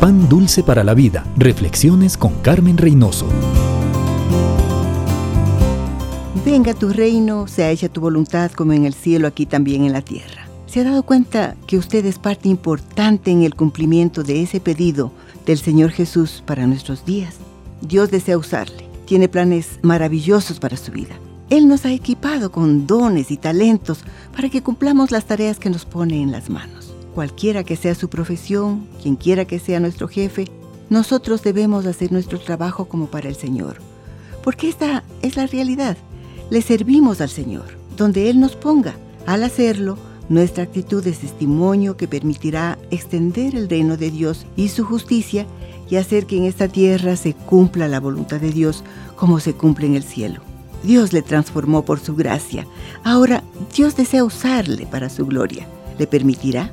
Pan Dulce para la Vida. Reflexiones con Carmen Reynoso. Venga tu reino, sea hecha tu voluntad como en el cielo, aquí también en la tierra. ¿Se ha dado cuenta que usted es parte importante en el cumplimiento de ese pedido del Señor Jesús para nuestros días? Dios desea usarle, tiene planes maravillosos para su vida. Él nos ha equipado con dones y talentos para que cumplamos las tareas que nos pone en las manos cualquiera que sea su profesión, quien quiera que sea nuestro jefe, nosotros debemos hacer nuestro trabajo como para el Señor. Porque esta es la realidad. Le servimos al Señor, donde Él nos ponga. Al hacerlo, nuestra actitud es testimonio que permitirá extender el reino de Dios y su justicia y hacer que en esta tierra se cumpla la voluntad de Dios como se cumple en el cielo. Dios le transformó por su gracia. Ahora Dios desea usarle para su gloria. ¿Le permitirá?